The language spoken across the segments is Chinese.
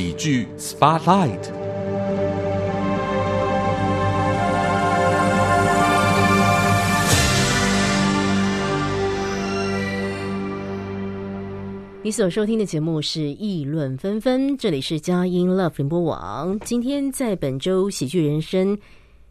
喜剧 Spotlight。你所收听的节目是《议论纷纷》，这里是佳音 Love 联播网。今天在本周喜剧人生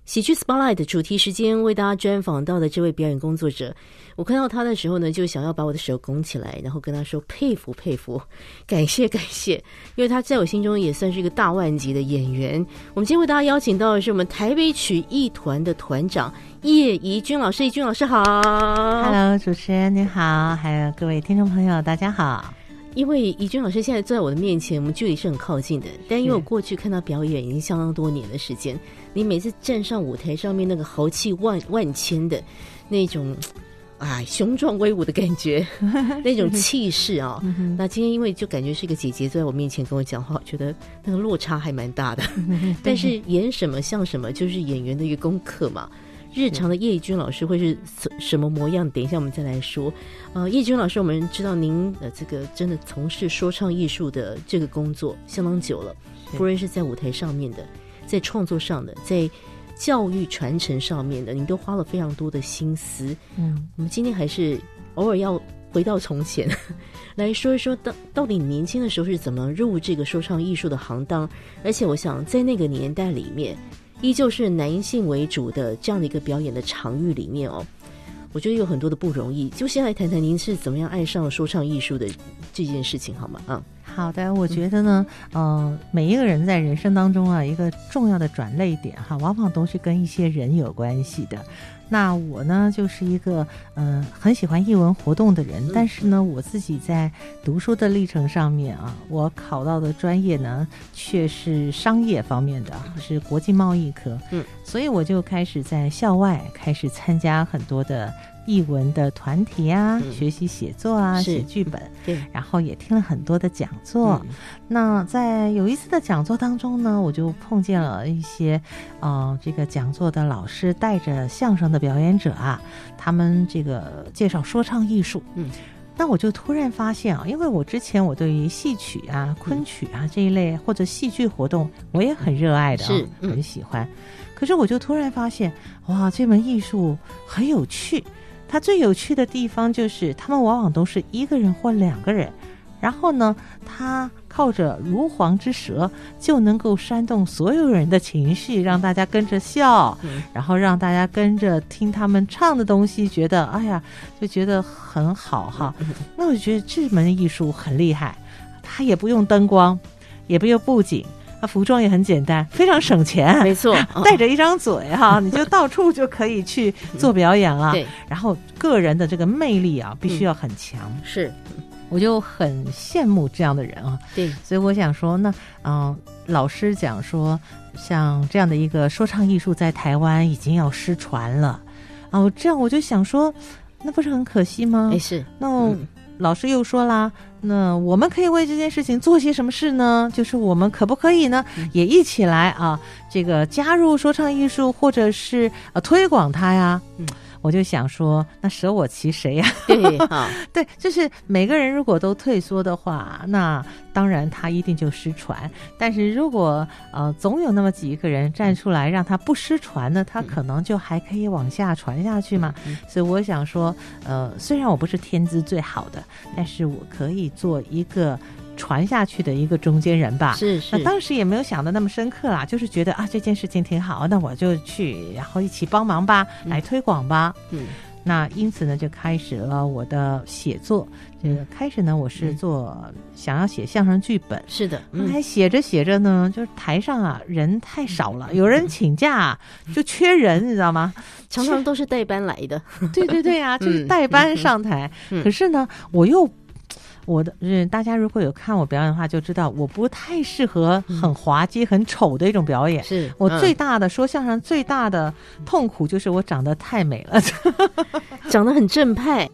喜剧 Spotlight 的主题时间，为大家专访到的这位表演工作者，我看到他的时候呢，就想要把我的手拱起来，然后跟他说佩服佩服，感谢感谢，因为他在我心中也算是一个大腕级的演员。我们今天为大家邀请到的是我们台北曲艺团的团长叶怡君老师，怡君老师好，Hello，主持人你好，还有各位听众朋友大家好。因为怡君老师现在坐在我的面前，我们距离是很靠近的。但因为我过去看他表演已经相当多年的时间，你每次站上舞台上面那个豪气万万千的那种，啊，雄壮威武的感觉，那种气势啊。那今天因为就感觉是一个姐姐坐在我面前跟我讲话，觉得那个落差还蛮大的。但是演什么像什么，就是演员的一个功课嘛。日常的叶君老师会是什什么模样？等一下我们再来说。呃，叶君老师，我们知道您呃这个真的从事说唱艺术的这个工作相当久了，不论是在舞台上面的，在创作上的，在教育传承上面的，你都花了非常多的心思。嗯，我们今天还是偶尔要回到从前 来说一说，到到底年轻的时候是怎么入这个说唱艺术的行当？而且我想在那个年代里面。依旧是男性为主的这样的一个表演的场域里面哦，我觉得有很多的不容易。就先来谈谈您是怎么样爱上说唱艺术的这件事情好吗？啊，好的，我觉得呢，呃，每一个人在人生当中啊，一个重要的转泪点哈，往往都是跟一些人有关系的。那我呢，就是一个嗯很喜欢译文活动的人，但是呢，我自己在读书的历程上面啊，我考到的专业呢却是商业方面的，是国际贸易科，嗯，所以我就开始在校外开始参加很多的。译文的团体啊，学习写作啊，写剧本，对，然后也听了很多的讲座。那在有一次的讲座当中呢，我就碰见了一些，呃，这个讲座的老师带着相声的表演者啊，他们这个介绍说唱艺术。嗯，那我就突然发现啊，因为我之前我对于戏曲啊、昆曲啊这一类或者戏剧活动，我也很热爱的，是很喜欢。可是我就突然发现，哇，这门艺术很有趣。它最有趣的地方就是，他们往往都是一个人或两个人，然后呢，他靠着如簧之舌就能够煽动所有人的情绪，让大家跟着笑，然后让大家跟着听他们唱的东西，觉得哎呀，就觉得很好哈。那我觉得这门艺术很厉害，它也不用灯光，也不用布景。啊，服装也很简单，非常省钱。没错，带着一张嘴哈，你就到处就可以去做表演了。对，然后个人的这个魅力啊，必须要很强。是，我就很羡慕这样的人啊。对，所以我想说，那嗯，老师讲说，像这样的一个说唱艺术在台湾已经要失传了。哦，这样我就想说，那不是很可惜吗？没事，那。老师又说啦，那我们可以为这件事情做些什么事呢？就是我们可不可以呢，也一起来啊，这个加入说唱艺术，或者是呃推广它呀？嗯。我就想说，那舍我其谁呀？对，对，就是每个人如果都退缩的话，那当然他一定就失传。但是如果呃总有那么几个人站出来，让他不失传呢，他可能就还可以往下传下去嘛。所以我想说，呃，虽然我不是天资最好的，但是我可以做一个。传下去的一个中间人吧，是是，那当时也没有想的那么深刻啦，就是觉得啊这件事情挺好，那我就去，然后一起帮忙吧，来推广吧。嗯，那因此呢，就开始了我的写作。这个开始呢，我是做想要写相声剧本，是的。后来写着写着呢，就是台上啊人太少了，有人请假就缺人，你知道吗？常常都是代班来的。对对对啊，就是代班上台。可是呢，我又。我的嗯，大家如果有看我表演的话，就知道我不太适合很滑稽、很丑的一种表演。是我最大的说相声最大的痛苦就是我长得太美了，长得很正派。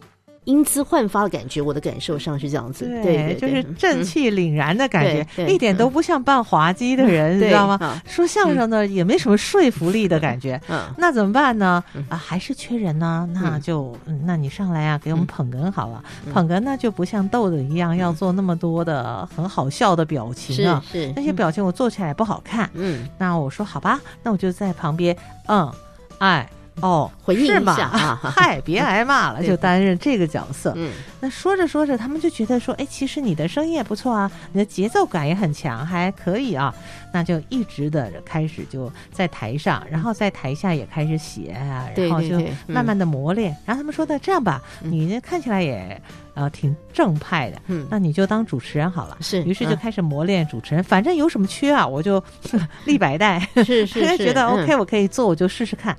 英姿焕发的感觉。我的感受上是这样子，对，就是正气凛然的感觉，一点都不像扮滑稽的人，你知道吗？说相声的也没什么说服力的感觉。嗯，那怎么办呢？啊，还是缺人呢？那就，那你上来啊，给我们捧哏好了。捧哏呢就不像逗子一样要做那么多的很好笑的表情啊，是那些表情我做起来不好看。嗯，那我说好吧，那我就在旁边，嗯，哎。哦，回应一下啊！嗨，别挨骂了，就担任这个角色。嗯，那说着说着，他们就觉得说，哎，其实你的声音也不错啊，你的节奏感也很强，还可以啊。那就一直的开始就在台上，然后在台下也开始写啊，然后就慢慢的磨练。然后他们说的这样吧，你看起来也呃挺正派的，嗯，那你就当主持人好了。是，于是就开始磨练主持人。反正有什么缺啊，我就 立白带。是是是，觉得 OK，我可以做，我就试试看。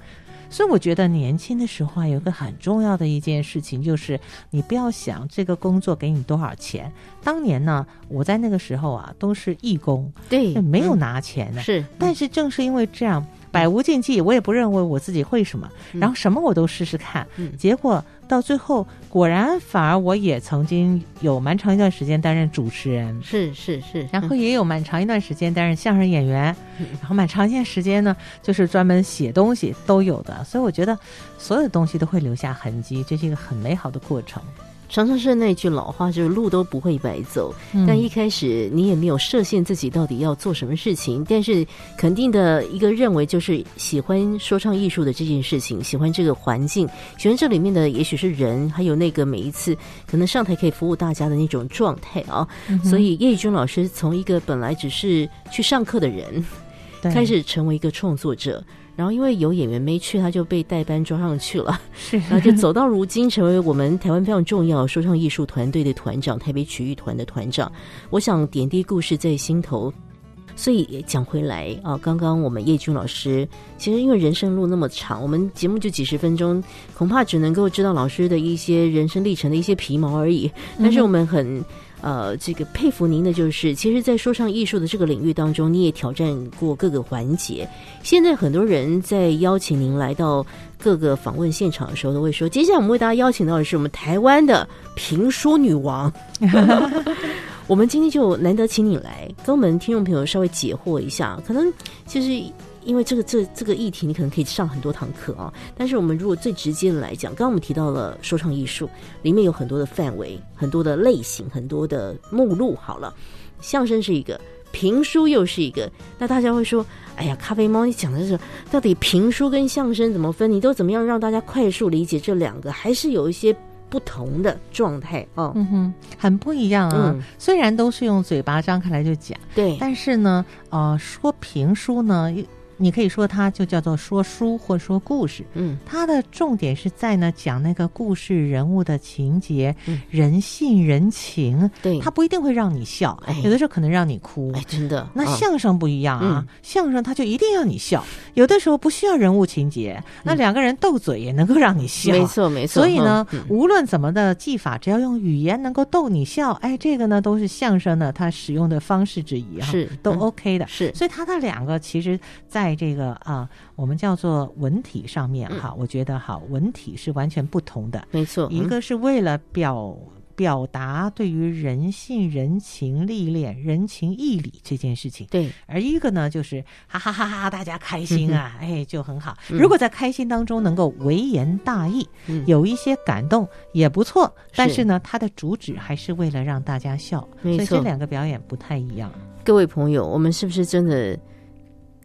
所以我觉得年轻的时候啊，有个很重要的一件事情，就是你不要想这个工作给你多少钱。当年呢，我在那个时候啊，都是义工，对，没有拿钱的。是，但是正是因为这样。百无禁忌，我也不认为我自己会什么，然后什么我都试试看，结果到最后果然反而我也曾经有蛮长一段时间担任主持人，是是是，然后也有蛮长一段时间担任相声演员，然后蛮长一段时间呢就是专门写东西都有的，所以我觉得所有的东西都会留下痕迹，这是一个很美好的过程。常常是那句老话，就是路都不会白走。但一开始你也没有设限自己到底要做什么事情，但是肯定的一个认为就是喜欢说唱艺术的这件事情，喜欢这个环境，喜欢这里面的也许是人，还有那个每一次可能上台可以服务大家的那种状态啊。所以叶宇君老师从一个本来只是去上课的人，开始成为一个创作者。然后因为有演员没去，他就被代班装上去了。是，然后就走到如今，成为我们台湾非常重要说唱艺术团队的团长，台北曲艺团的团长。我想点滴故事在心头，所以也讲回来啊，刚刚我们叶军老师，其实因为人生路那么长，我们节目就几十分钟，恐怕只能够知道老师的一些人生历程的一些皮毛而已。但是我们很。呃，这个佩服您的就是，其实，在说唱艺术的这个领域当中，你也挑战过各个环节。现在很多人在邀请您来到各个访问现场的时候，都会说：接下来我们为大家邀请到的是我们台湾的评书女王。我们今天就难得请你来，跟我们听众朋友稍微解惑一下。可能其实。因为这个这这个议题，你可能可以上很多堂课啊。但是我们如果最直接的来讲，刚刚我们提到了说唱艺术，里面有很多的范围、很多的类型、很多的目录。好了，相声是一个，评书又是一个。那大家会说：“哎呀，咖啡猫，你讲的是到底评书跟相声怎么分？你都怎么样让大家快速理解这两个？还是有一些不同的状态哦？嗯哼，很不一样啊。虽然都是用嘴巴张开来就讲，对，但是呢，呃，说评书呢。你可以说它就叫做说书或说故事，嗯，它的重点是在呢讲那个故事人物的情节，嗯。人性人情，对，它不一定会让你笑，哎。有的时候可能让你哭，哎，真的。那相声不一样啊，相声它就一定要你笑，有的时候不需要人物情节，那两个人斗嘴也能够让你笑，没错没错。所以呢，无论怎么的技法，只要用语言能够逗你笑，哎，这个呢都是相声呢它使用的方式之一啊，是都 OK 的，是。所以它的两个其实在。在这个啊，我们叫做文体上面哈，我觉得哈，文体是完全不同的。没错，一个是为了表表达对于人性、人情历练、人情义理这件事情。对，而一个呢，就是哈哈哈哈，大家开心啊，哎，就很好。如果在开心当中能够微言大义，有一些感动也不错。但是呢，它的主旨还是为了让大家笑。所以，这两个表演不太一样。各位朋友，我们是不是真的？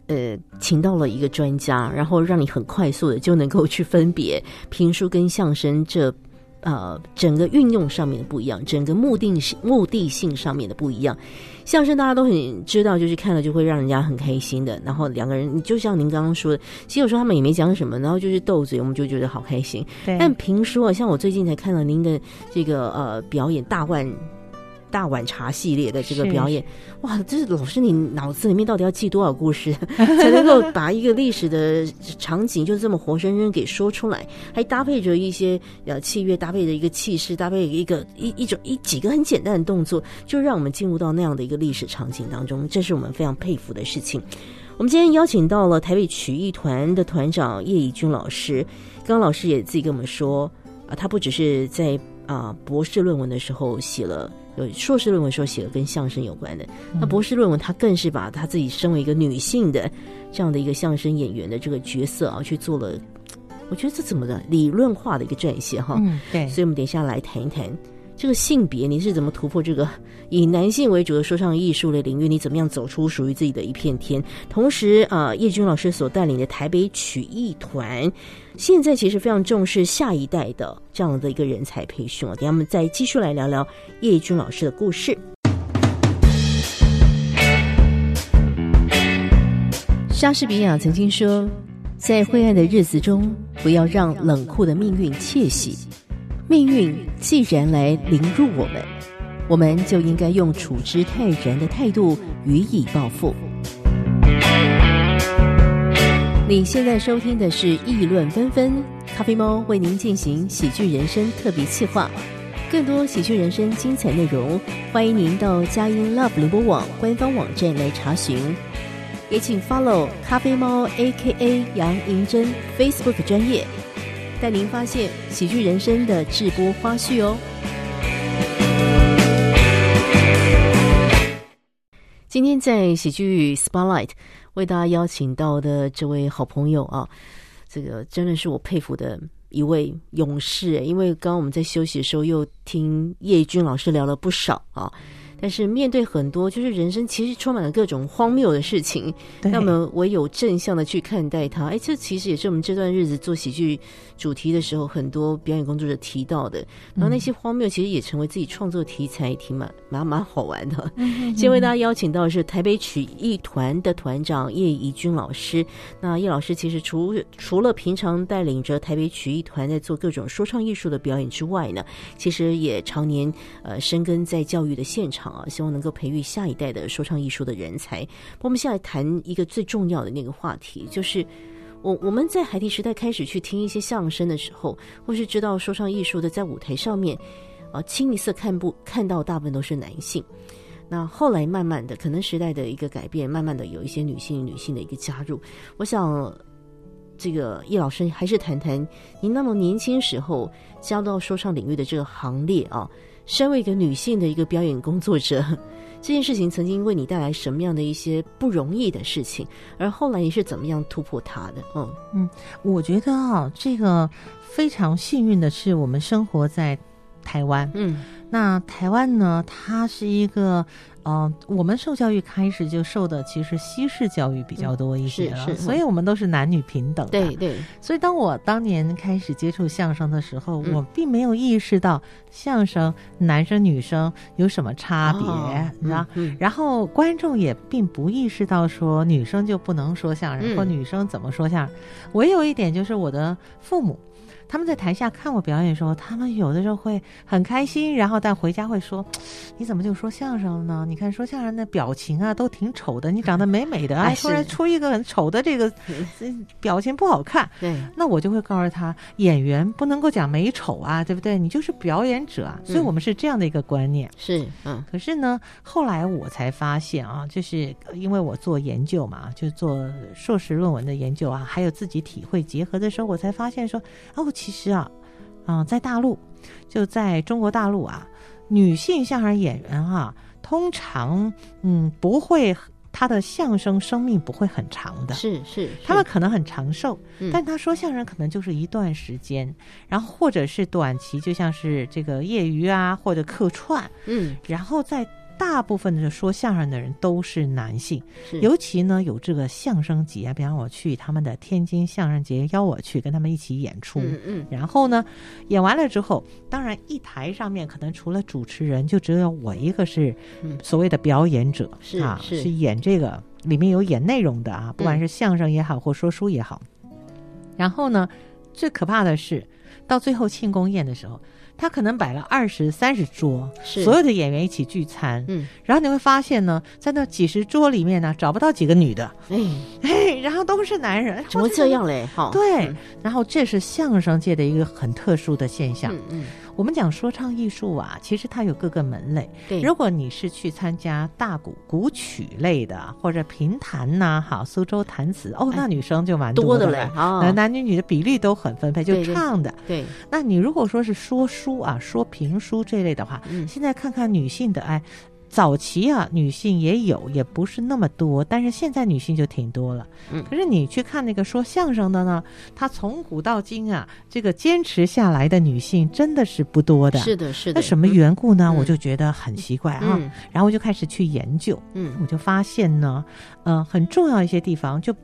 呃，请到了一个专家，然后让你很快速的就能够去分别评书跟相声这呃整个运用上面的不一样，整个目的性目的性上面的不一样。相声大家都很知道，就是看了就会让人家很开心的。然后两个人，就像您刚刚说的，其实有时候他们也没讲什么，然后就是斗嘴，我们就觉得好开心。但评书啊，像我最近才看了您的这个呃表演大万。大碗茶系列的这个表演，哇，这是老师你脑子里面到底要记多少故事，才能够把一个历史的场景就这么活生生给说出来？还搭配着一些呃器乐，搭配着一个气势，搭配一个一一种一几个很简单的动作，就让我们进入到那样的一个历史场景当中，这是我们非常佩服的事情。我们今天邀请到了台北曲艺团的团长叶以军老师，刚刚老师也自己跟我们说啊，他不只是在。啊博士论文的时候写了，有硕士论文时候写了跟相声有关的。那博士论文他更是把他自己身为一个女性的这样的一个相声演员的这个角色啊，去做了，我觉得这怎么的理论化的一个撰写哈。嗯，对，所以我们等一下来谈一谈这个性别，你是怎么突破这个以男性为主的说唱艺术的领域？你怎么样走出属于自己的一片天？同时啊，叶军老师所带领的台北曲艺团，现在其实非常重视下一代的这样的一个人才培训啊。等下我们再继续来聊聊叶军老师的故事。莎士比亚曾经说：“在灰暗的日子中，不要让冷酷的命运窃喜。命运既然来凌辱我们，我们就应该用处之泰然的态度予以报复。”你现在收听的是《议论纷纷》，咖啡猫为您进行喜剧人生特别企划。更多喜剧人生精彩内容，欢迎您到佳音 Love 联播网官方网站来查询。也请 follow 咖啡猫 A.K.A 杨银珍 Facebook 专业，带您发现喜剧人生的直播花絮哦。今天在喜剧 Spotlight 为大家邀请到的这位好朋友啊，这个真的是我佩服的一位勇士。因为刚刚我们在休息的时候，又听叶军老师聊了不少啊。但是面对很多就是人生其实充满了各种荒谬的事情，那么唯有正向的去看待它。哎，这其实也是我们这段日子做喜剧主题的时候，很多表演工作者提到的。然后那些荒谬其实也成为自己创作题材，挺蛮蛮蛮好玩的。先为大家邀请到的是台北曲艺团的团长叶怡君老师。那叶老师其实除除了平常带领着台北曲艺团在做各种说唱艺术的表演之外呢，其实也常年呃深耕在教育的现场。啊，希望能够培育下一代的说唱艺术的人才。我们现在谈一个最重要的那个话题，就是我我们在海底时代开始去听一些相声的时候，或是知道说唱艺术的在舞台上面啊，清一色看不看到大部分都是男性。那后来慢慢的，可能时代的一个改变，慢慢的有一些女性女性的一个加入。我想，这个叶老师还是谈谈您那么年轻时候加入到说唱领域的这个行列啊。身为一个女性的一个表演工作者，这件事情曾经为你带来什么样的一些不容易的事情？而后来你是怎么样突破它的？嗯嗯，我觉得啊，这个非常幸运的是，我们生活在台湾。嗯，那台湾呢，它是一个。嗯，我们受教育开始就受的其实西式教育比较多一些了，所以我们都是男女平等的。对对。所以当我当年开始接触相声的时候，我并没有意识到相声男生女生有什么差别，然后然后观众也并不意识到说女生就不能说相声，或女生怎么说相声。我有一点就是我的父母。他们在台下看我表演的时候，他们有的时候会很开心，然后但回家会说：“ 你怎么就说相声了呢？你看说相声的表情啊，都挺丑的。你长得美美的，啊，突然出一个很丑的这个表情不好看。”对，那我就会告诉他，演员不能够讲美丑啊，对不对？你就是表演者啊。所以我们是这样的一个观念。是，嗯。可是呢，后来我才发现啊，就是因为我做研究嘛，就做硕士论文的研究啊，还有自己体会结合的时候，我才发现说，哦。其实啊，啊，在大陆，就在中国大陆啊，女性相声演员哈，通常嗯不会，她的相声生命不会很长的，是是，他们可能很长寿，但他说相声可能就是一段时间，然后或者是短期，就像是这个业余啊，或者客串，嗯，然后再。大部分的说相声的人都是男性，尤其呢有这个相声节，比方我去他们的天津相声节，邀我去跟他们一起演出。嗯嗯。然后呢，演完了之后，当然一台上面可能除了主持人，就只有我一个是所谓的表演者，是啊，是演这个里面有演内容的啊，不管是相声也好，或说书也好。然后呢，最可怕的是到最后庆功宴的时候。他可能摆了二十三十桌，所有的演员一起聚餐，嗯，然后你会发现呢，在那几十桌里面呢，找不到几个女的，哎。哎，然后都是男人，怎么这样嘞？哈，对，然后这是相声界的一个很特殊的现象，嗯嗯，我们讲说唱艺术啊，其实它有各个门类。对，如果你是去参加大鼓古曲类的，或者评弹呐，好苏州弹词，哦，那女生就蛮多的多嘞啊，男女女的比例都很分配，就唱的。对，那你如果说是说书啊，说评书这类的话，现在看看女性的哎。早期啊，女性也有，也不是那么多，但是现在女性就挺多了。嗯，可是你去看那个说相声的呢，她从古到今啊，这个坚持下来的女性真的是不多的。是的，是的。那什么缘故呢？我就觉得很奇怪啊。然后我就开始去研究。嗯，我就发现呢，呃，很重要一些地方，就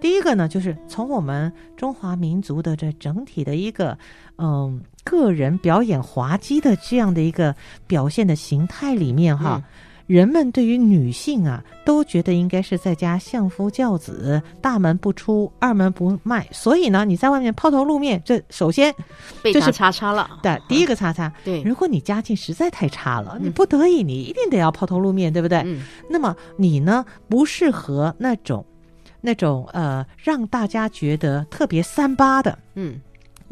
第一个呢，就是从我们中华民族的这整体的一个，嗯。个人表演滑稽的这样的一个表现的形态里面，哈，人们对于女性啊，都觉得应该是在家相夫教子，大门不出，二门不迈。所以呢，你在外面抛头露面，这首先就是叉叉了。对，第一个叉叉。对，如果你家境实在太差了，你不得已，你一定得要抛头露面，对不对？嗯。那么你呢，不适合那种那种呃，让大家觉得特别三八的，嗯。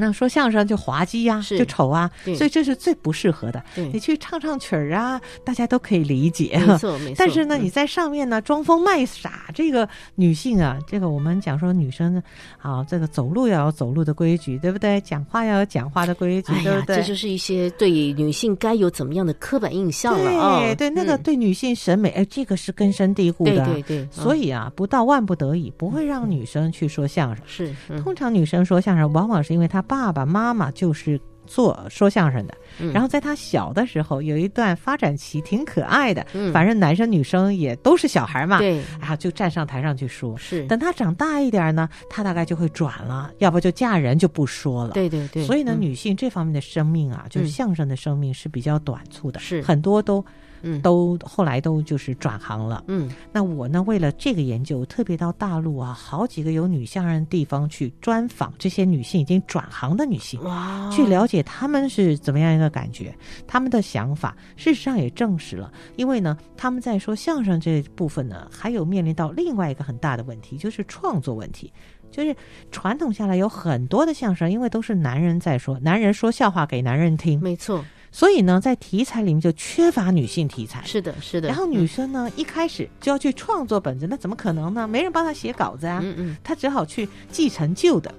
那说相声就滑稽呀，就丑啊，所以这是最不适合的。你去唱唱曲儿啊，大家都可以理解。没错，没错。但是呢，你在上面呢装疯卖傻，这个女性啊，这个我们讲说女生啊，这个走路要有走路的规矩，对不对？讲话要有讲话的规矩，对不对？这就是一些对女性该有怎么样的刻板印象了啊。对，那个对女性审美，哎，这个是根深蒂固的。对对对。所以啊，不到万不得已，不会让女生去说相声。是，通常女生说相声，往往是因为她爸爸妈妈。就是做说相声的，然后在他小的时候有一段发展期，挺可爱的。反正男生女生也都是小孩嘛，对，然后就站上台上去说。是，等他长大一点呢，他大概就会转了，要不就嫁人就不说了。对对对。所以呢，女性这方面的生命啊，就是相声的生命是比较短促的，是很多都。嗯，都后来都就是转行了。嗯，那我呢，为了这个研究，特别到大陆啊，好几个有女相声的地方去专访这些女性已经转行的女性，哇，去了解她们是怎么样一个感觉，她们的想法。事实上也证实了，因为呢，他们在说相声这部分呢，还有面临到另外一个很大的问题，就是创作问题。就是传统下来有很多的相声，因为都是男人在说，男人说笑话给男人听，没错。所以呢，在题材里面就缺乏女性题材。是的，是的。然后女生呢，一开始就要去创作本子，那怎么可能呢？没人帮她写稿子啊。嗯嗯。她只好去继承旧的，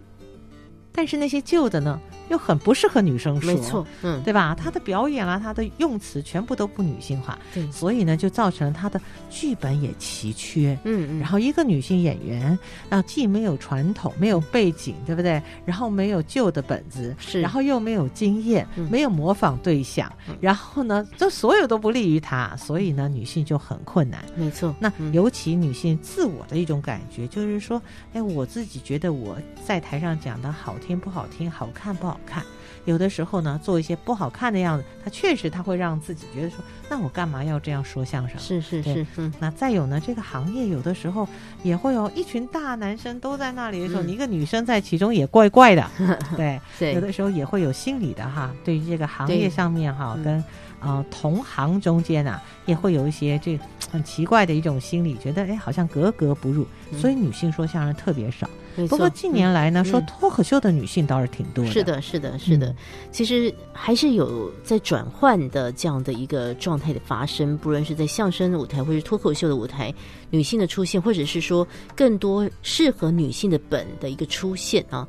但是那些旧的呢？又很不适合女生说，没错，嗯，对吧？她的表演啊，她的用词全部都不女性化，对，所以呢，就造成了她的剧本也奇缺，嗯嗯。然后一个女性演员啊，既没有传统，没有背景，对不对？然后没有旧的本子，是，然后又没有经验，没有模仿对象，然后呢，这所有都不利于她，所以呢，女性就很困难，没错。那尤其女性自我的一种感觉，就是说，哎，我自己觉得我在台上讲的好听不好听，好看不好。看，有的时候呢，做一些不好看的样子，他确实他会让自己觉得说，那我干嘛要这样说相声？是是是，嗯。那再有呢，这个行业有的时候也会有一群大男生都在那里的时候，你一个女生在其中也怪怪的，对对。有的时候也会有心理的哈，对于这个行业上面哈，跟呃同行中间啊，也会有一些这很奇怪的一种心理，觉得哎好像格格不入，所以女性说相声特别少。不过近年来呢，说脱口秀的女性倒是挺多的。是的，是的，是的。其实还是有在转换的这样的一个状态的发生，不论是在相声舞台或是脱口秀的舞台，女性的出现，或者是说更多适合女性的本的一个出现啊。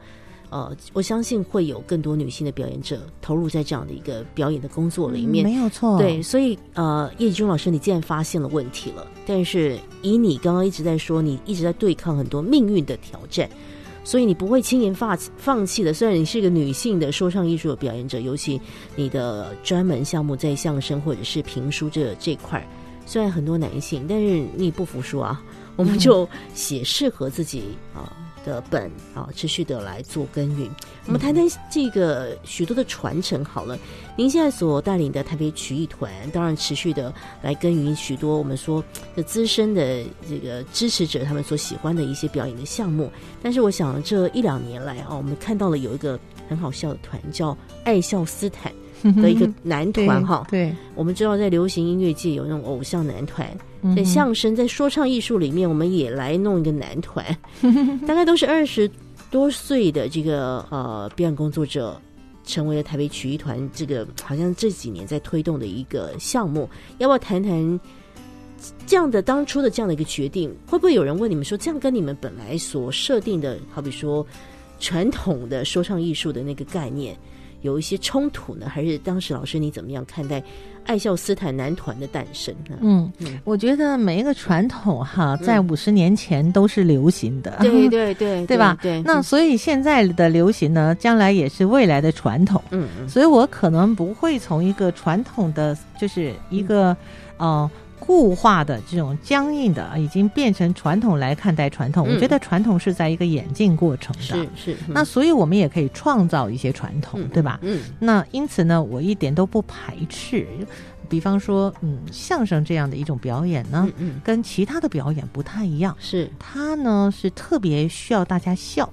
呃，我相信会有更多女性的表演者投入在这样的一个表演的工作里面，没有错。对，所以呃，叶君老师，你既然发现了问题了，但是以你刚刚一直在说，你一直在对抗很多命运的挑战，所以你不会轻言放放弃的。虽然你是一个女性的说唱艺术的表演者，尤其你的专门项目在相声或者是评书这这块，虽然很多男性，但是你不服输啊，我们就写适合自己啊。的本啊，持续的来做耕耘。我们谈谈这个许多的传承好了。您现在所带领的台北曲艺团，当然持续的来耕耘许多我们说的资深的这个支持者他们所喜欢的一些表演的项目。但是我想这一两年来啊，我们看到了有一个很好笑的团，叫爱笑斯坦的一个 男团哈。对，我们知道在流行音乐界有那种偶像男团。在相声，在说唱艺术里面，我们也来弄一个男团，大概都是二十多岁的这个呃表演工作者，成为了台北曲艺团这个好像这几年在推动的一个项目，要不要谈谈这样的当初的这样的一个决定？会不会有人问你们说，这样跟你们本来所设定的，好比说传统的说唱艺术的那个概念有一些冲突呢？还是当时老师你怎么样看待爱笑斯坦男团的诞生呢？嗯嗯，我觉得每一个传统哈，在五十年前都是流行的，对对 对，对吧？对，那所以现在的流行呢，将来也是未来的传统。嗯嗯所以我可能不会从一个传统的，就是一个呃固化的这种僵硬的，已经变成传统来看待传统。嗯我觉得传统是在一个演进过程的。是是，那所以我们也可以创造一些传统，嗯对吧？嗯那因此呢，我一点都不排斥。比方说，嗯，相声这样的一种表演呢，嗯嗯跟其他的表演不太一样。是它呢是特别需要大家笑，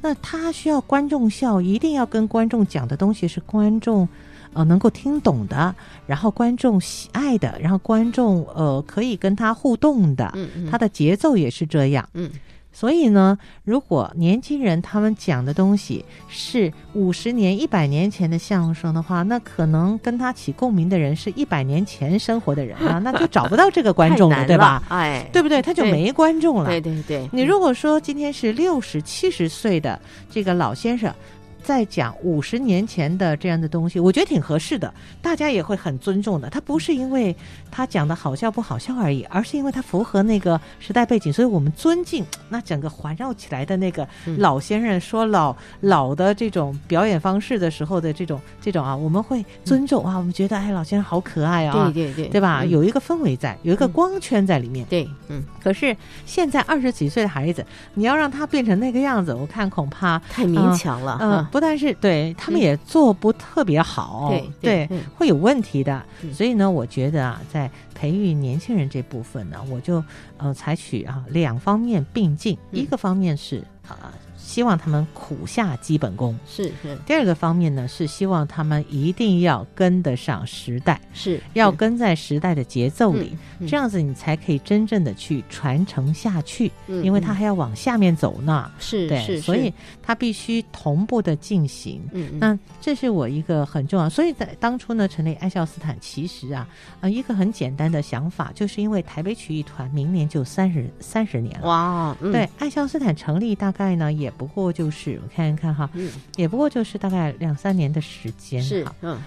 那它需要观众笑，一定要跟观众讲的东西是观众呃能够听懂的，然后观众喜爱的，然后观众呃可以跟他互动的，嗯嗯它的节奏也是这样。嗯所以呢，如果年轻人他们讲的东西是五十年、一百年前的相声的话，那可能跟他起共鸣的人是一百年前生活的人啊，那就找不到这个观众了，对吧？哎，对不对？他就没观众了。对对对，你如果说今天是六十七十岁的这个老先生，在讲五十年前的这样的东西，我觉得挺合适的，大家也会很尊重的。他不是因为他讲的好笑不好笑而已，而是因为他符合那个时代背景，所以我们尊敬那整个环绕起来的那个嗯老先生说老老的这种表演方式的时候的这种这种啊，我们会尊重啊，我们觉得哎老先生好可爱啊，对对对，对吧？嗯有一个氛围在，有一个嗯光圈在里面。对，嗯，可是现在二十几岁的孩子，你要让他变成那个样子，我看恐怕，太勉强了，呃，嗯不但是对他们也做不特别好，对会有问题的。嗯。所以呢，我觉得啊，在培育年轻人这部分呢，我就呃采取啊两方面并进，嗯。一个方面是啊、希望他们苦下基本功。是是第二个方面呢，是希望他们一定要跟得上时代，是要跟在时代的节奏里，嗯这样子你才可以真正的去传承下去，嗯因为他还要往下面走呢。对，是是，所以他必须同步的进行。嗯嗯那这是我一个很重要，所以在当初呢成立爱笑斯坦，其实啊，呃，一个很简单的想法，就是因为台北曲艺团明年就三十三十年了。哇，嗯对，爱笑斯坦成立大概呢，也不过就是我看一看哈，嗯。也不过就是大概两三年的时间。是嗯。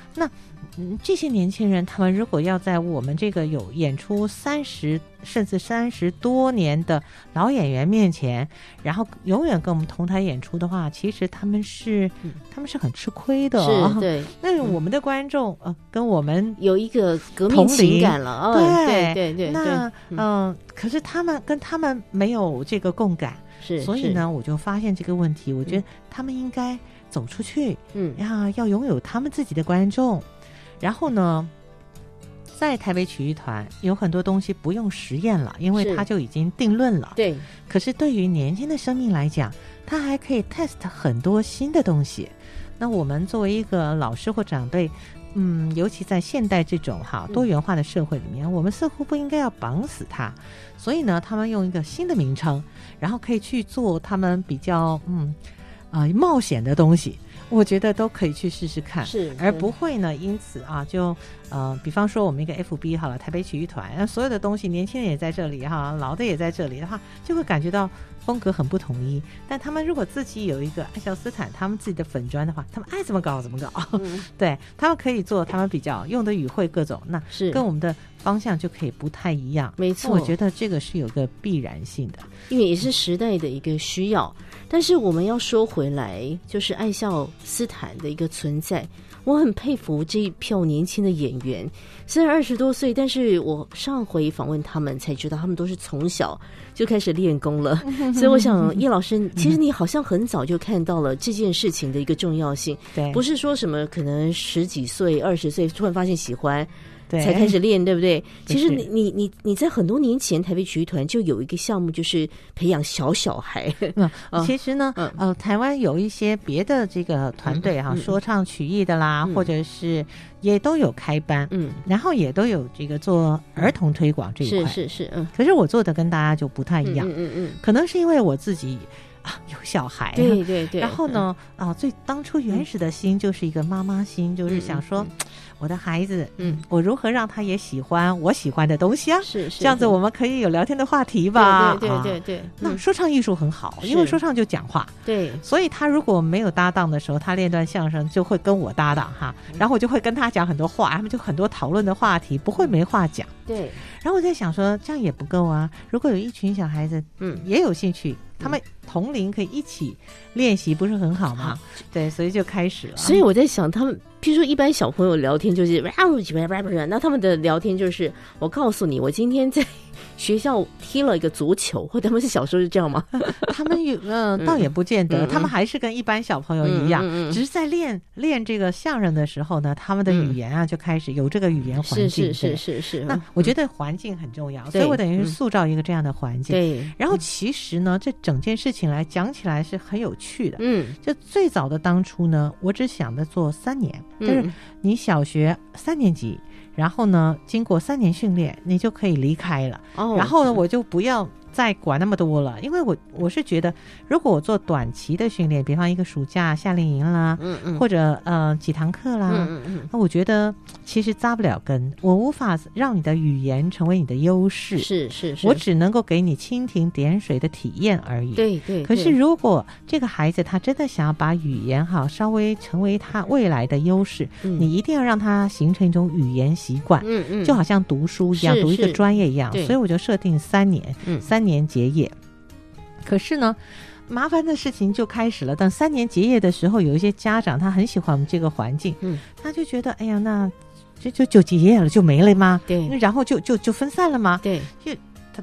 嗯，这些年轻人，他们如果要在我们这个有演出三十甚至三十多年的老演员面前，然后永远跟我们同台演出的话，其实他们是、嗯。他们是很吃亏的、是哦。对，那我们的观众呃，跟我们有一个革命同情感了，哦，对对对那对，嗯、可是他们跟他们没有这个共感，是，所以呢，我就发现这个问题，我觉得他们应该走出去，嗯呀，要拥有他们自己的观众。然后呢，在台北曲艺团有很多东西不用实验了，因为是它就已经定论了。对，可是对于年轻的生命来讲，它还可以 test 很多新的东西。那我们作为一个老师或长辈，嗯，尤其在现代这种哈嗯多元化的社会里面，我们似乎不应该要绑死它。所以呢，他们用一个新的名称，然后可以去做他们比较嗯啊、冒险的东西，我觉得都可以去试试看。是，而不会呢，因此啊，就呃，比方说我们一个 FB 好了，台北曲艺团，那所有的东西，年轻人也在这里哈，老的也在这里的话，就会感觉到风格很不统一。但他们如果自己有一个爱笑斯坦他们自己的粉砖的话，他们爱怎么搞怎么搞，嗯 对他们可以做他们比较用的语汇各种，那是跟我们的方向就可以不太一样。没错，我觉得这个是有个必然性的。因为也是时代的一个需要。但是我们要说回来，就是爱笑斯坦的一个存在，我很佩服这一票年轻的演员。虽然二十多岁，但是我上回访问他们才知道，他们都是从小就开始练功了。所以我想，叶老师，其实你好像很早就看到了这件事情的一个重要性，对，不是说什么可能十几岁、二十岁突然发现喜欢。对。才开始练，对不对？其实你你你你在很多年前台北曲艺团就有一个项目，就是培养小小孩。其实呢，嗯。呃，台湾有一些别的这个团队哈、说唱曲艺的啦，嗯。或者是也都有开班，嗯，然后也都有这个做儿童推广这一块。是是是，嗯，可是我做的跟大家就不太一样，嗯嗯嗯可能是因为我自己。啊有小孩，对对对，然后呢啊最当初原始的心就是一个妈妈心，就是想说。我的孩子，嗯，我如何让他也喜欢我喜欢的东西啊？是是，这样子我们可以有聊天的话题吧？对对对对。那说唱艺术很好，因为说唱就讲话，对。所以他如果没有搭档的时候，他练段相声就会跟我搭档哈，然后我就会跟他讲很多话，他们就很多讨论的话题，不会没话讲。对。然后我在想说，这样也不够啊！如果有一群小孩子，嗯，也有兴趣，他们同龄可以一起练习，不是很好吗？对，所以就开始了。所以我在想，他们。譬如说，一般小朋友聊天就是，那他们的聊天就是，我告诉你，我今天在学校踢了一个足球，或他们是小时候是这样吗？他们有，嗯，倒也不见得，他们还是跟一般小朋友一样，只是在练练这个相声的时候呢，他们的语言啊就开始有这个语言环境，是是是是。那我觉得环境很重要，所以我等于是塑造一个这样的环境。对。然后其实呢，这整件事情来讲起来是很有趣的。嗯。就最早的当初呢，我只想着做三年，就是你。小学三年级，然后呢，经过三年训练，你就可以离开了。哦，然后呢，我就不要。再管那么多了，因为我我是觉得，如果我做短期的训练，比方一个暑假夏令营啦，嗯嗯，或者呃几堂课啦，嗯嗯，那我觉得其实扎不了根，我无法让你的语言成为你的优势，是是是，我只能够给你蜻蜓点水的体验而已，对对。可是如果这个孩子他真的想要把语言哈稍微成为他未来的优势，你一定要让他形成一种语言习惯，嗯嗯，就好像读书一样，读一个专业一样，所以我就设定三年，嗯。三。年结业，可是呢，麻烦的事情就开始了。等三年结业的时候，有一些家长他很喜欢我们这个环境，嗯，他就觉得，哎呀，那就就就结业了，就没了吗？对，然后就就就分散了吗？对，就。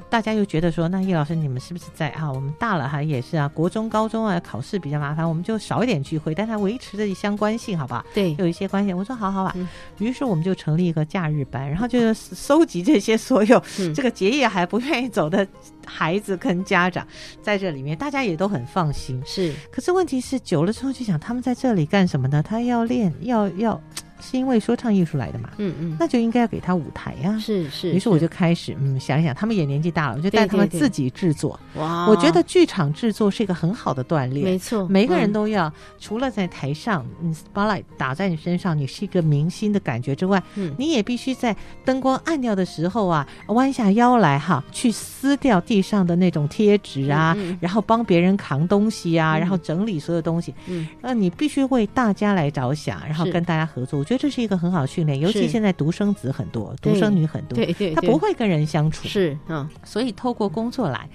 大家又觉得说，那叶老师，你们是不是在啊？我们大了哈，也是啊，国中、高中啊，考试比较麻烦，我们就少一点聚会，但它维持着相关性，好吧？对，有一些关系。我说好好吧。于是我们就成立一个假日班，然后就是收集这些所有这个结业还不愿意走的孩子跟家长在这里面，大家也都很放心。是，可是问题是久了之后就想，他们在这里干什么呢？他要练，要要。是因为说唱艺术来的嘛，嗯嗯，那就应该要给他舞台呀，是是。于是我就开始嗯想一想，他们也年纪大了，我就带他们自己制作。哇，我觉得剧场制作是一个很好的锻炼，没错，每个人都要除了在台上，嗯，spotlight 打在你身上，你是一个明星的感觉之外，嗯，你也必须在灯光暗掉的时候啊，弯下腰来哈，去撕掉地上的那种贴纸啊，然后帮别人扛东西啊，然后整理所有东西，嗯，那你必须为大家来着想，然后跟大家合作。我觉得。这是一个很好的训练，尤其现在独生子很多，独生女很多，对对，他不会跟人相处，是嗯，所以透过工作来。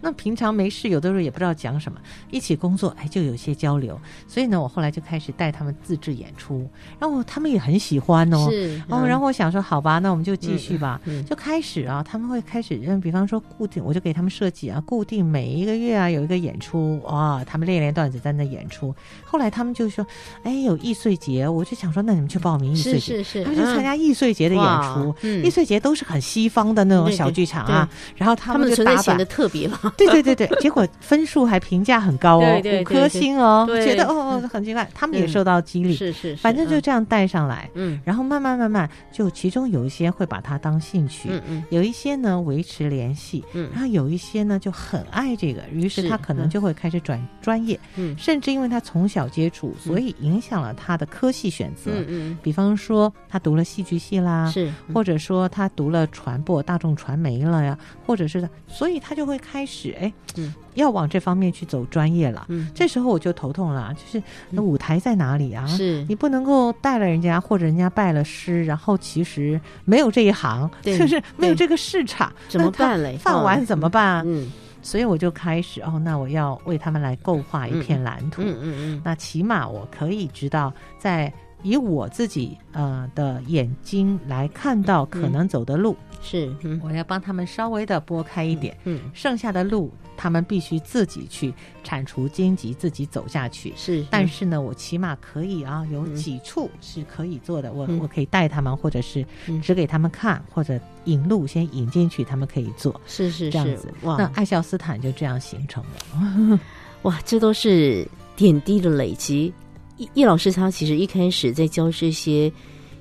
那平常没事，有的时候也不知道讲什么，一起工作，哎，就有些交流。所以呢，我后来就开始带他们自制演出，然后他们也很喜欢哦。是，哦，然后我想说，好吧，那我们就继续吧，就开始啊，他们会开始，嗯，比方说固定，我就给他们设计啊，固定每一个月啊有一个演出啊，他们练练段子在那演出。后来他们就说，哎，有易碎节，我就想说，那你们去报名易碎节，是是是，他们就参加易碎节的演出。易碎节都是很西方的那种小剧场啊，然后他们就打扮的特别了。对对对对，结果分数还评价很高哦，五颗星哦，觉得哦哦很奇怪，他们也受到激励，是是，反正就这样带上来，嗯，然后慢慢慢慢，就其中有一些会把它当兴趣，嗯嗯，有一些呢维持联系，嗯，然后有一些呢就很爱这个，于是他可能就会开始转专业，嗯，甚至因为他从小接触，所以影响了他的科系选择，嗯嗯，比方说他读了戏剧系啦，是，或者说他读了传播大众传媒了呀，或者是，所以他就会开始哎，嗯。要往这方面去走专业了，嗯，这时候我就头痛了，就是那舞台在哪里啊？是。你不能够带了人家，或者人家拜了师，然后其实没有这一行，就是没有这个市场，怎么办嘞？饭碗怎么办？嗯，所以我就开始哦，那我要为他们来构画一片蓝图，嗯嗯嗯，那起码我可以知道，在以我自己呃的眼睛来看到可能走的路，是，我要帮他们稍微的拨开一点，嗯，剩下的路。他们必须自己去铲除荆棘，自己走下去。是，但是呢，我起码可以啊，有几处是可以做的。我我可以带他们，或者是指给他们看，或者引路先引进去，他们可以做。是是这样子。那爱笑斯坦就这样形成了。哇，这都是点滴的累积。叶叶老师他其实一开始在教这些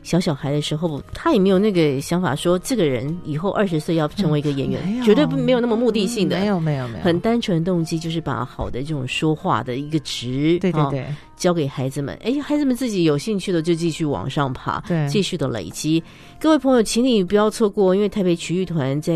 小小孩的时候，他也没有那个想法说这个人以后二十岁要成为一个演员，绝对不没有那么目的性的，没有没有没有，很单纯的动机就是把好的这种说话的一个值，对对，交给孩子们。哎，孩子们自己有兴趣的就继续往上爬，对。继续的累积。各位朋友，请你不要错过，因为台北曲艺团在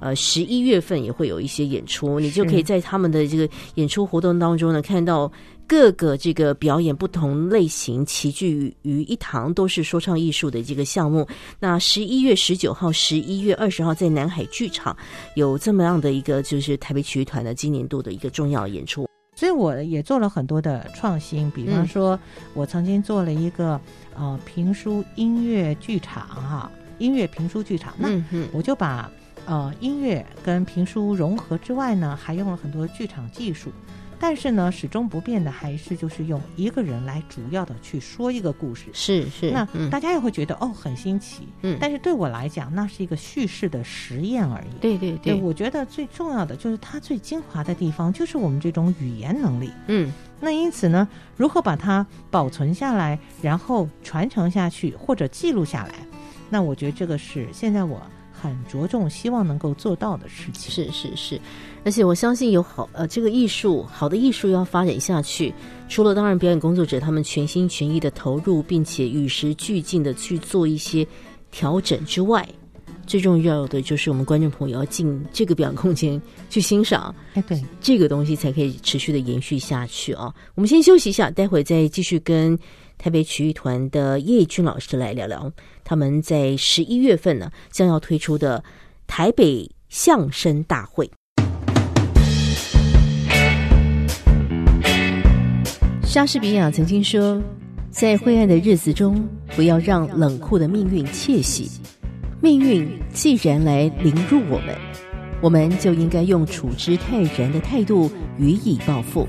呃十一月份也会有一些演出，你就可以在他们的这个演出活动当中呢，看到各个这个表演不同类型齐聚于一堂，都是说唱艺术的这个项目。那十一月十九号、十一月二十号在南海剧场有这么样的一个，就是台北曲艺团的今年度的一个重要演出。所以我也做了很多的创新，比方说，我曾经做了一个呃评书音乐剧场哈，音乐评书剧场，那我就把呃音乐跟评书融合之外呢，还用了很多剧场技术。但是呢，始终不变的还是就是用一个人来主要的去说一个故事。是是，那嗯大家也会觉得哦很新奇，嗯但是对我来讲，那是一个叙事的实验而已。对对对，对，我觉得最重要的就是它最精华的地方，就是我们这种语言能力。嗯那因此呢，如何把它保存下来，然后传承下去，或者记录下来，那我觉得这个是现在我很着重希望能够做到的事情。是是是，而且我相信有好呃这个艺术好的艺术要发展下去，除了当然表演工作者他们全心全意的投入，并且与时俱进的去做一些调整之外。最重要的就是我们观众朋友要进这个表演空间去欣赏，哎，对，这个东西才可以持续的延续下去啊！我们先休息一下，待会儿再继续跟台北曲艺团的叶军老师来聊聊，他们在十一月份呢将要推出的台北相声大会。莎士比亚曾经说：“在灰暗的日子中，不要让冷酷的命运窃喜。命运既然来凌辱我们，我们就应该用处之泰然的态度予以报复。”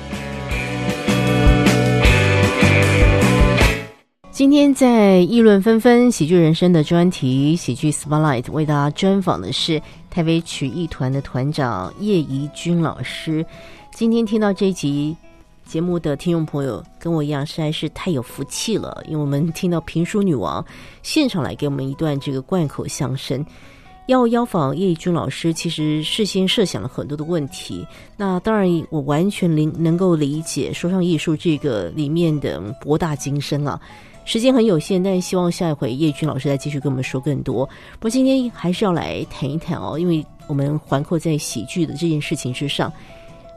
今天在议论纷纷喜剧人生的专题喜剧 Spotlight 为大家专访的是台北曲艺团的团长叶怡君老师。今天听到这集节目的听众朋友，跟我一样实在是太有福气了，因为我们听到评书女王现场来给我们一段这个贯口相声。要邀访叶怡君老师，其实事先设想了很多的问题。那当然，我完全能能够理解说唱艺术这个里面的博大精深啊。时间很有限，但希望下一回叶军老师再继续跟我们说更多。不过今天还是要来谈一谈哦，因为我们环扣在喜剧的这件事情之上。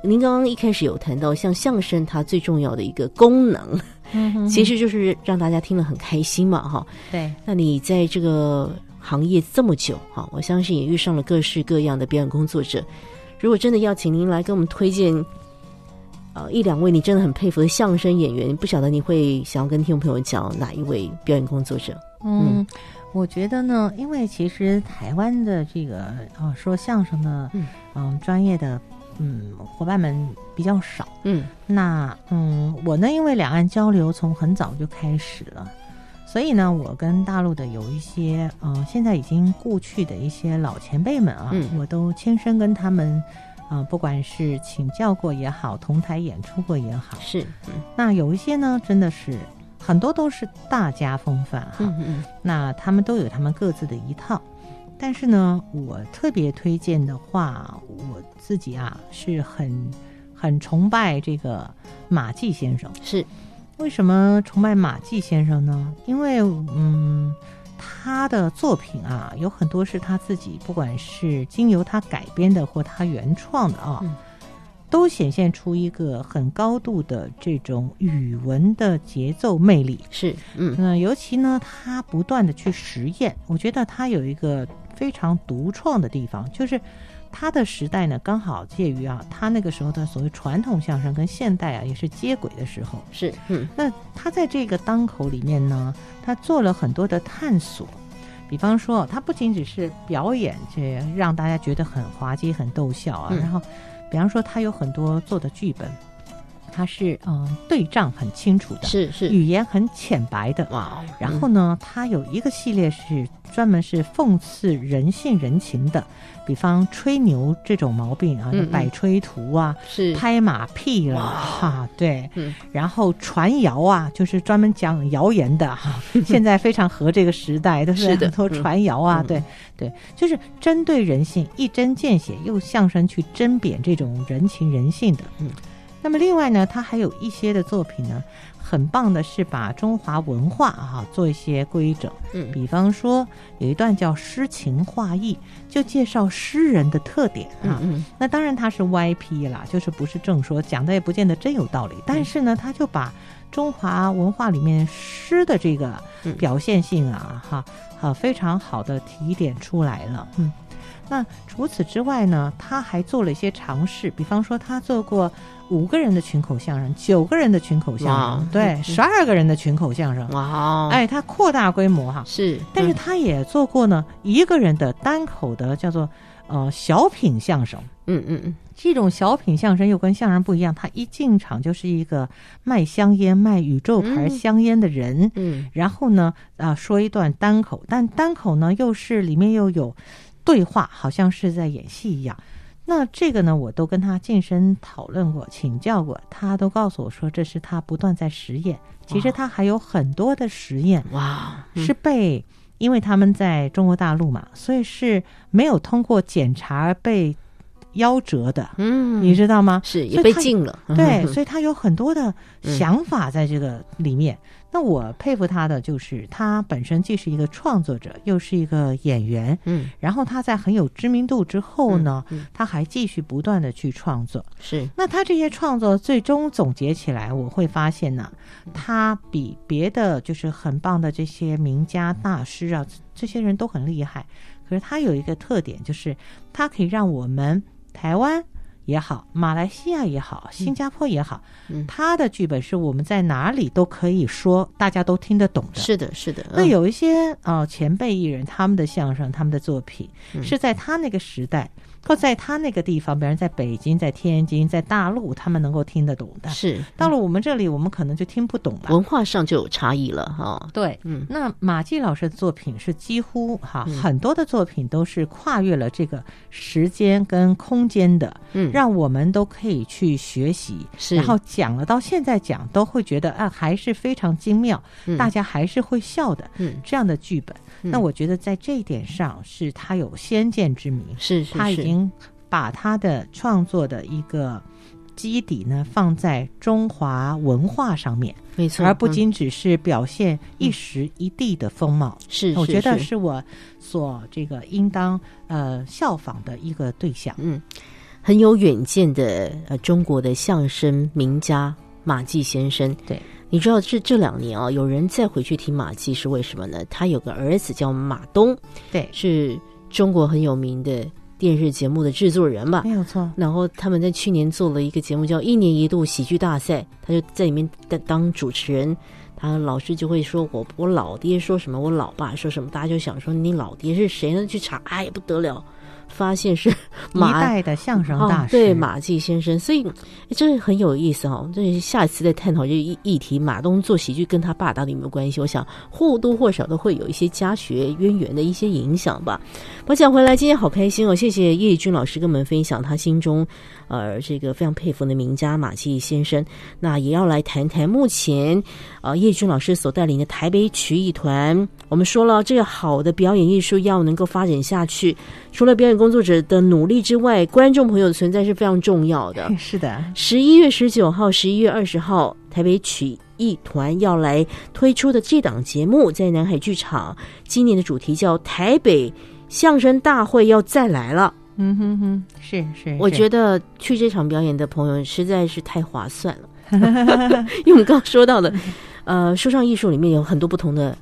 您刚刚一开始有谈到，像相声它最重要的一个功能，嗯其实就是让大家听了很开心嘛，哈。对，那你在这个行业这么久，哈，我相信也遇上了各式各样的表演工作者。如果真的要请您来给我们推荐，呃，一两位你真的很佩服的相声演员，不晓得你会想要跟听众朋友讲哪一位表演工作者？嗯，我觉得呢，因为其实台湾的这个啊说相声的嗯嗯专业的嗯伙伴们比较少。嗯那嗯，我呢，因为两岸交流从很早就开始了，所以呢，我跟大陆的有一些呃，现在已经故去的一些老前辈们啊，嗯我都亲身跟他们啊、不管是请教过也好，同台演出过也好，是，嗯那有一些呢，真的是很多都是大家风范哈。嗯嗯那他们都有他们各自的一套，但是呢，我特别推荐的话，我自己啊是很很崇拜这个马季先生。是，为什么崇拜马季先生呢？因为嗯，他的作品啊有很多是他自己，不管是经由他改编的或他原创的啊。嗯都显现出一个很高度的这种语文的节奏魅力，是，嗯那尤其呢，他不断的去实验，我觉得他有一个非常独创的地方，就是他的时代呢，刚好介于啊，他那个时候的所谓传统相声跟现代啊也是接轨的时候。是，嗯那他在这个当口里面呢，他做了很多的探索，比比方说，他不仅只是表演，这让大家觉得很滑稽、很逗笑啊。嗯然后，比方说，他有很多做的剧本，它是嗯对仗很清楚的，是是，语言很浅白的。哇，然后呢，它有一个系列是专门是讽刺人性人情的，比方吹牛这种毛病啊，嗯嗯。百吹图啊，是。拍马屁了哇哈，对，嗯。然后传谣啊，就是专门讲谣言的哈，现在非常合这个时代，都？是的很多传谣啊，嗯。对对，就是针对人性一针见血，用相声去针砭这种人情人性的。嗯，那么另外呢，他还有一些的作品呢，很棒的是把中华文化啊做一些规整。嗯比方说有一段叫诗情画意，就介绍诗人的特点啊。嗯嗯那当然他是歪批啦，就是不是正说，讲的也不见得真有道理。但是呢，他就把中华文化里面诗的这个嗯表现性啊，哈，啊，非常好的提点出来了。嗯，那除此之外呢，他还做了一些尝试，比方说他做过五个人的群口相声，九个人的群口相声，对，嗯十二个人的群口相声。哇哦，哎，他扩大规模哈，是，但是嗯。他也做过呢一个人的单口的叫做呃小品相声。嗯嗯嗯，这种小品相声又跟相声不一样，他一进场就是一个卖香烟、卖宇宙牌嗯香烟的人，嗯。然后呢啊说一段单口，但单口呢又是里面又有对话，好像是在演戏一样。那这个呢，我都跟他近身讨论过、请教过，他都告诉我说，这是他不断在实验。其实他还有很多的实验，哇，嗯是被因为他们在中国大陆嘛，所以是没有通过检查被夭折的，嗯，你知道吗？是也被禁了，对，嗯 所以他有很多的想法在这个里面。那我佩服他的就是他本身既是一个创作者，又是一个演员。嗯然后他在很有知名度之后呢，嗯嗯他还继续不断的去创作。是那他这些创作最终总结起来，我会发现呢，他比别的就是很棒的这些名家大师啊，这些人都很厉害。可是他有一个特点，就是他可以让我们台湾也好，马来西亚也好，新加坡也好，嗯。他的剧本是我们在哪里都可以说，大家都听得懂的。是的，是的，嗯。那有一些呃前辈艺人，他们的相声、他们的作品，嗯。是在他那个时代或在他那个地方，比如在北京、在天津、在大陆，他们能够听得懂的。是到了我们这里，我们可能就听不懂了。文化上就有差异了哈，对，嗯那马季老师的作品是几乎哈、嗯很多的作品都是跨越了这个时间跟空间的，嗯，让我们都可以去学习。是然后讲了到现在讲，都会觉得啊还是非常精妙，嗯大家还是会笑的。嗯这样的剧本，嗯那我觉得在这一点上是他有先见之明，是是是他已经把他的创作的一个基底呢放在中华文化上面，没错，而不嗯仅只是表现一时一地的风貌。是，我觉得是是我所这个应当呃效仿的一个对象。嗯，很有远见的呃中国的相声名家马季先生。对，你知道这这两年啊，有人再回去听马季是为什么呢？他有个儿子叫马东，对，是中国很有名的电视节目的制作人吧没。有错。然后他们在去年做了一个节目叫“一年一度喜剧大赛”，他就在里面当当主持人。他老师就会说我我老爹说什么，我老爸说什么，大家就想说你老爹是谁呢？去查，哎不得了，发现是一马代的相声大师，哦、对马季先生，所以诶这很有意思哦。这下一次再探讨这个议议题，马东做喜剧跟他爸到底有没有关系？我想或多或少都会有一些家学渊源的一些影响吧。我讲回来，今天好开心哦，谢谢叶宇君老师跟我们分享他心中呃这个非常佩服的名家马季先生。那也要来谈谈目前呃叶军老师所带领的台北曲艺团。我们说了，这个好的表演艺术要能够发展下去，除了表演工作者的努力之外，观众朋友的存在是非常重要的。是的，十一月十九号、十一月二十号，台北曲艺团要来推出的这档节目，在南海剧场，今年的主题叫“台北相声大会要再来了嗯哼哼，是是，我觉得得去这场表演的朋友实在是太划算了，因为我们刚刚说到的，呃，说唱艺术里面有很多不同的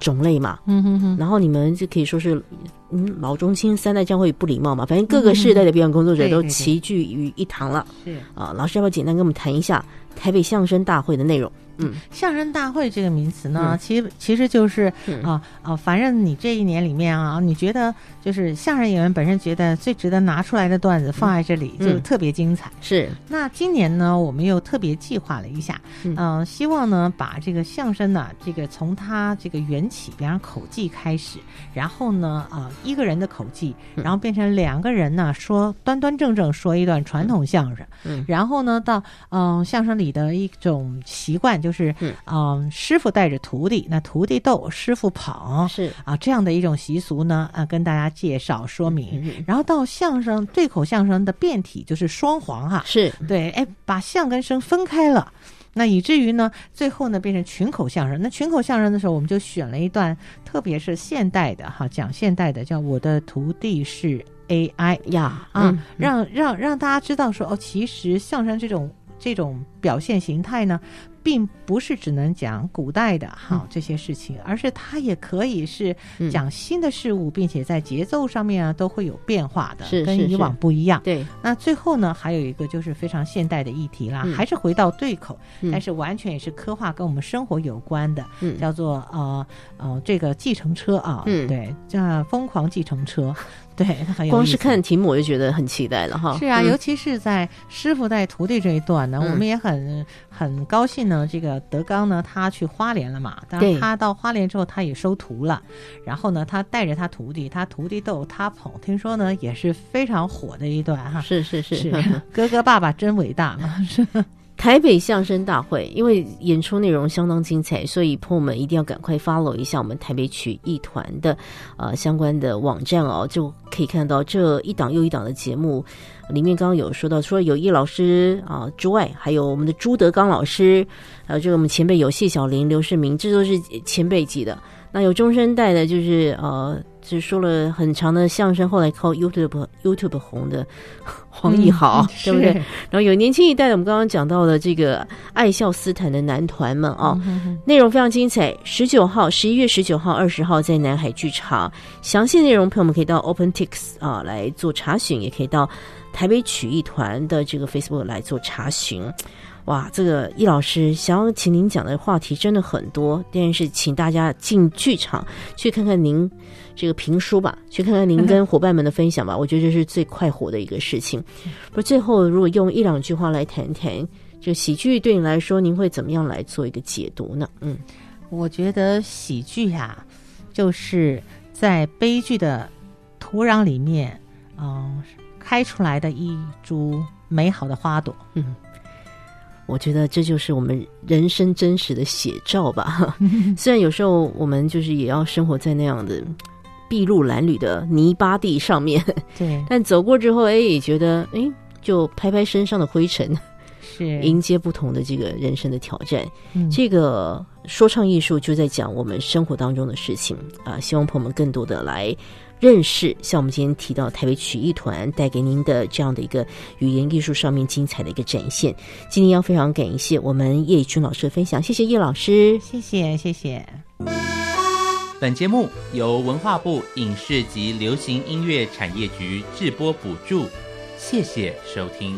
种类嘛，嗯哼哼，然后你们就可以说是，嗯，老中青三代将会不礼貌嘛？反正各个世代的表演工作者都齐聚于一堂了。是。啊，老师要不要简单跟我们谈一下台北相声大会的内容？嗯，相声大会这个名词呢，嗯。其实其实就是嗯。啊啊，反正你这一年里面啊，你觉得就是相声演员本身觉得最值得拿出来的段子放在这里，嗯。就特别精彩。是，那今年呢，我们又特别计划了一下，嗯。嗯、希望呢把这个相声呢，这个从它这个缘起，比方口技开始，然后呢，啊、一个人的口技，嗯。然后变成两个人呢说端端正正说一段传统相声，嗯。然后呢到嗯、相声里的一种习惯就是嗯嗯、师傅带着徒弟，那徒弟逗，师傅捧，是，啊这样的一种习俗呢，啊跟大家介绍说明。然后到相声对口相声的变体就是双簧哈、是，对，哎，把相跟声分开了。那以至于呢，最后呢变成群口相声。那群口相声的时候，我们就选了一段，特别是现代的哈，讲现代的，叫我的徒弟是 AI 呀，啊，嗯让让让大家知道说，哦，其实相声这种这种表现形态呢，并不是只能讲古代的哈、这些事情，而是它也可以是嗯。讲新的事物，并且在节奏上面啊都会有变化的，跟以往不一样。对，那最后呢，还有一个就是非常现代的议题啦，嗯。还是回到对口，嗯。但是完全也是刻画跟我们生活有关的，嗯。叫做呃呃这个计程车啊，嗯。对，叫疯狂计程车，对，它很有光是看题目我就觉得很期待了哈。是啊，嗯。尤其是在师傅带徒弟这一段呢，嗯。我们也很很高兴呢。这个德刚呢，他去花莲了嘛，当对然他到花莲之后，他也收徒了。然后呢，他带着他徒弟，他徒弟逗他捧，听说呢也是非常火的一段哈。是是是，是 哥哥爸爸真伟大嘛，是 台北相声大会，因为演出内容相当精彩，所以朋友们一定要赶快 follow 一下我们台北曲艺团的呃相关的网站哦，就可以看到这一档又一档的节目。里面刚刚有说到，除了有叶老师啊、之外，还有我们的朱德刚老师，还有这个我们前辈有谢小林、刘世明，这都是前辈级的。那有中生代的，就是呃，就是说了很长的相声，后来靠 YouTube YouTube 红的 黄义豪，嗯对不对？然后有年轻一代的，我们刚刚讲到了这个爱笑斯坦的男团们啊、嗯哼哼内容非常精彩。十九号、十一月十九号、二十号在南海剧场，详细内容朋友们可以到 OpenTix 啊来做查询，也可以到台北曲艺团的这个 Facebook 来做查询。哇，这个易老师想要请您讲的话题真的很多，但是请大家进剧场去看看您这个评书吧，去看看您跟伙伴们的分享吧，我觉得这是最快活的一个事情。不是，最后如果用一两句话来谈谈这个喜剧，对你来说，您会怎么样来做一个解读呢？嗯我觉得喜剧呀、就是在悲剧的土壤里面，嗯、开出来的一株美好的花朵。嗯。我觉得这就是我们人生真实的写照吧。虽然有时候我们就是也要生活在那样的筚路蓝缕的泥巴地上面，对，但走过之后，哎，也觉得哎，就拍拍身上的灰尘，是迎接不同的这个人生的挑战。嗯这个说唱艺术就在讲我们生活当中的事情啊，希望朋友们更多的来认识，像我们今天提到台北曲艺团带给您的这样的一个语言艺术上面精彩的一个展现。今天要非常感谢我们叶以君老师的分享，谢谢叶老师。谢谢谢谢。本节目由文化部影视及流行音乐产业局制播补助，谢谢收听。